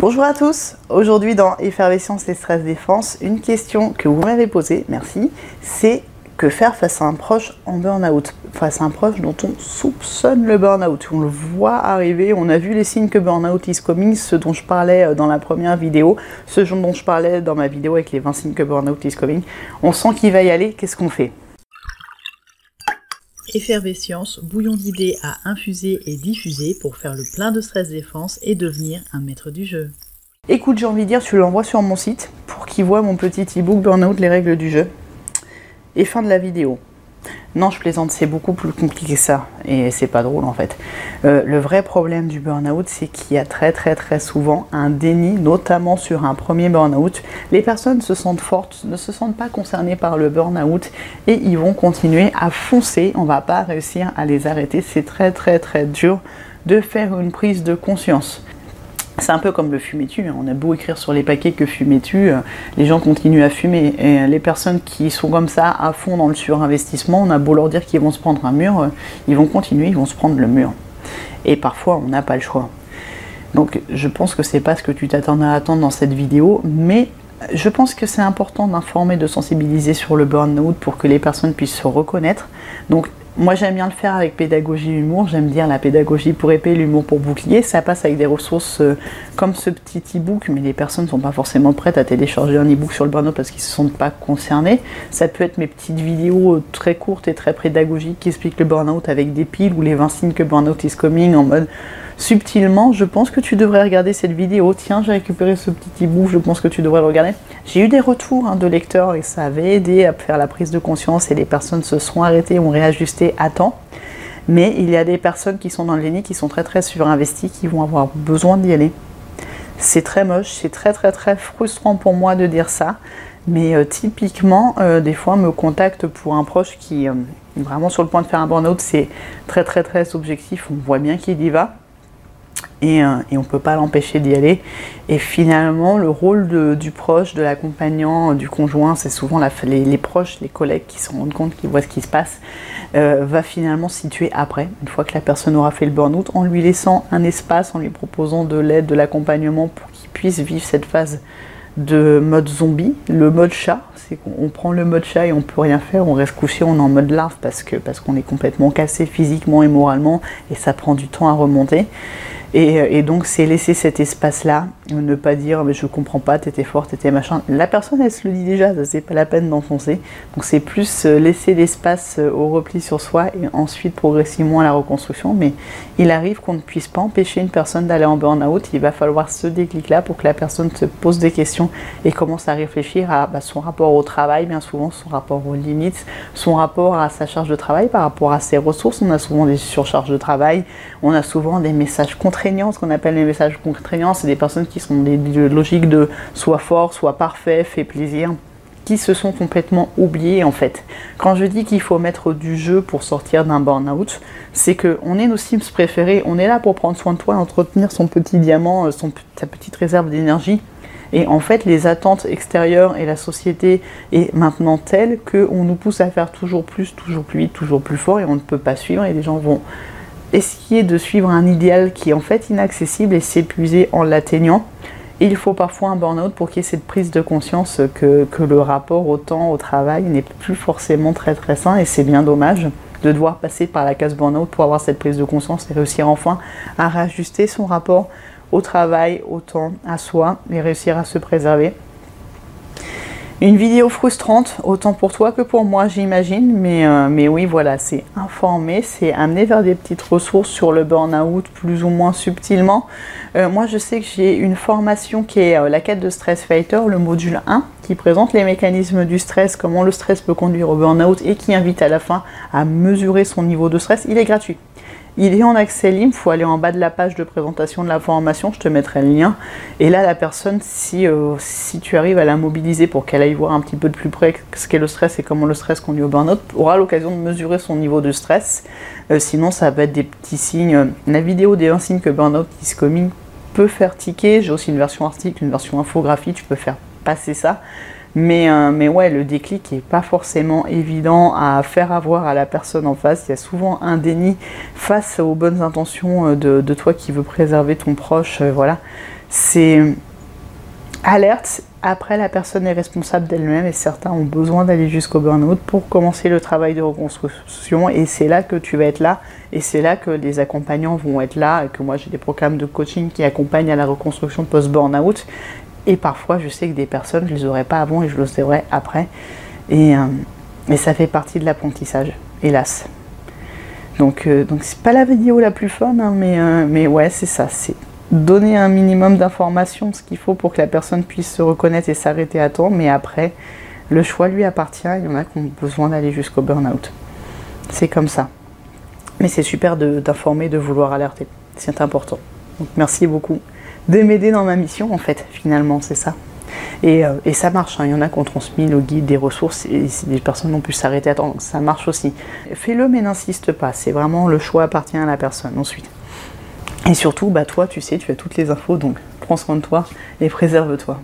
Bonjour à tous, aujourd'hui dans Effervescence et Stress Défense, une question que vous m'avez posée, merci, c'est que faire face à un proche en burn-out, face à un proche dont on soupçonne le burn-out, on le voit arriver, on a vu les signes que burn-out is coming, ce dont je parlais euh, dans la première vidéo, ce dont je parlais dans ma vidéo avec les 20 signes que burn-out is coming, on sent qu'il va y aller, qu'est-ce qu'on fait? Effervescence, bouillon d'idées à infuser et diffuser pour faire le plein de stress défense et devenir un maître du jeu. Écoute, j'ai envie de dire, tu l'envoies sur mon site pour qu'il voit mon petit e-book Burnout, les règles du jeu. Et fin de la vidéo. Non, je plaisante, c'est beaucoup plus compliqué que ça. Et c'est pas drôle en fait. Euh, le vrai problème du burn-out, c'est qu'il y a très très très souvent un déni, notamment sur un premier burn-out. Les personnes se sentent fortes, ne se sentent pas concernées par le burn-out et ils vont continuer à foncer. On va pas réussir à les arrêter. C'est très très très dur de faire une prise de conscience. C'est un peu comme le fumer-tu. On a beau écrire sur les paquets que fumer-tu, euh, les gens continuent à fumer. Et les personnes qui sont comme ça à fond dans le surinvestissement, on a beau leur dire qu'ils vont se prendre un mur, euh, ils vont continuer, ils vont se prendre le mur. Et parfois, on n'a pas le choix. Donc, je pense que c'est pas ce que tu t'attendais à attendre dans cette vidéo, mais je pense que c'est important d'informer, de sensibiliser sur le burn-out pour que les personnes puissent se reconnaître. Moi, j'aime bien le faire avec pédagogie humour. J'aime dire la pédagogie pour épée, l'humour pour bouclier. Ça passe avec des ressources euh, comme ce petit e-book, mais les personnes ne sont pas forcément prêtes à télécharger un e-book sur le burn-out parce qu'ils ne se sentent pas concernés. Ça peut être mes petites vidéos euh, très courtes et très pédagogiques qui expliquent le burn-out avec des piles ou les 20 signes que burn-out is coming en mode subtilement, je pense que tu devrais regarder cette vidéo. Tiens, j'ai récupéré ce petit e-book, je pense que tu devrais le regarder. J'ai eu des retours hein, de lecteurs et ça avait aidé à faire la prise de conscience et les personnes se sont arrêtées, ont réajusté à temps. Mais il y a des personnes qui sont dans le déni, qui sont très très surinvesties, qui vont avoir besoin d'y aller. C'est très moche, c'est très très très frustrant pour moi de dire ça. Mais euh, typiquement, euh, des fois, me contacte pour un proche qui euh, vraiment sur le point de faire un burn-out. C'est très très très objectif. On voit bien qu'il y va et, euh, et on ne peut pas l'empêcher d'y aller. Et finalement, le rôle du proche, de l'accompagnant, du conjoint, c'est souvent les, proches, les collègues qui se rendent compte, qui voient ce qui se passe, euh, va finalement situer après, une fois que la personne aura fait le burn-out, en lui laissant un espace, en lui proposant de l'aide, de l'accompagnement pour qu'il puisse vivre cette phase de mode zombie, le mode chat, c'est qu'on prend le mode chat et on peut rien faire, on reste couché, on est en mode larve parce parce qu'on est complètement cassé physiquement et moralement et ça prend du temps à remonter. Euh, et, donc, c'est laisser cet espace-là, ne pas dire, mais je comprends pas, t'étais fort, t'étais machin. La personne, elle se le dit déjà, c'est pas la peine d'enfoncer. Donc, c'est plus euh, laisser l'espace euh, au repli sur soi et ensuite progressivement à la reconstruction. Mais il arrive qu'on ne puisse pas empêcher une personne d'aller en burn-out. Il va falloir ce déclic-là pour que la personne se pose des questions et commence à réfléchir à bah, son rapport au travail, bien souvent, son rapport aux limites, son rapport à sa charge de travail par rapport à ses ressources. On a souvent des surcharges de travail, on a souvent des messages contre ce qu'on appelle les messages contraignants, c'est des personnes sont des, logiques de soit fort, soit parfait, fait plaisir, qui se sont complètement oubliées en fait. Quand je dis qu'il faut mettre du jeu pour sortir d'un burn-out, c'est qu'on est nos Sims préférés, on est là pour prendre soin de toi et entretenir son petit diamant, euh, son, sa petite réserve d'énergie. Et en fait, les attentes extérieures et la société est maintenant telle qu'on nous pousse à faire toujours plus, toujours plus vite, toujours plus fort et on ne peut pas suivre et les gens vont essayer de suivre un idéal qui est en fait inaccessible et s'épuiser en l'atteignant. Il faut parfois un burn-out pour qu'il y ait cette prise de conscience que, le rapport au temps, au travail n'est plus forcément très très sain et c'est bien dommage de devoir passer par la case burn-out pour avoir cette prise de conscience et réussir enfin à réajuster son rapport au travail, au temps, à soi et réussir à se préserver. Une vidéo frustrante, autant pour toi que pour moi, j'imagine. Mais, euh, oui, voilà, c'est informer, c'est amener vers des petites ressources sur le burn-out plus ou moins subtilement. Euh, moi, je sais que j'ai une formation qui est euh, la quête de Stress Fighter, le module 1, qui présente les mécanismes du stress, comment le stress peut conduire au burn-out et qui invite à la fin à mesurer son niveau de stress. Il est gratuit. Il est en accès libre, il faut aller en bas de la page de présentation de la formation, je te mettrai le lien. Et là, la personne, si, euh, si tu arrives à la mobiliser pour qu'elle aille voir un petit peu de plus près ce qu'est le stress et comment le stress conduit au burn-out, aura l'occasion de mesurer son niveau de stress. Euh, sinon, ça va être des petits signes. La vidéo des 1 signe que burn-out is coming peut faire ticker. J'ai aussi une version article, une version infographie, tu peux faire passer ça. Mais, euh, mais ouais, le déclic n'est pas forcément évident à faire avoir à la personne en face. Il y a souvent un déni face aux bonnes intentions euh, de, toi qui veut préserver ton proche. Euh, voilà. c'est alerte. Après, la personne est responsable d'elle-même et certains ont besoin d'aller jusqu'au burn-out pour commencer le travail de reconstruction. Et c'est là que tu vas être là et c'est là que les accompagnants vont être là. Et que moi, j'ai des programmes de coaching qui accompagnent à la reconstruction post-burn-out. Et parfois, je sais que des personnes, je les aurais pas avant et je les aurais après. Et, euh, et ça fait partie de l'apprentissage, hélas. Donc, euh, donc c'est pas la vidéo la plus fun, hein, mais, euh, mais ouais, c'est ça. C'est donner un minimum d'informations, ce qu'il faut pour que la personne puisse se reconnaître et s'arrêter à temps. Mais après, le choix lui appartient. Il y en a qui ont besoin d'aller jusqu'au burn-out. C'est comme ça. Mais c'est super d'informer, de, vouloir alerter. C'est important. Donc merci beaucoup de m'aider dans ma mission, en fait, finalement, c'est ça. Et, euh, et, ça marche, hein. il y en a qui ont transmis le guide des ressources et les personnes ont pu s'arrêter à temps, ça marche aussi. Fais-le mais n'insiste pas, c'est vraiment le choix appartient à la personne ensuite. Et surtout, bah toi tu sais, tu as toutes les infos, donc prends soin de toi et préserve-toi.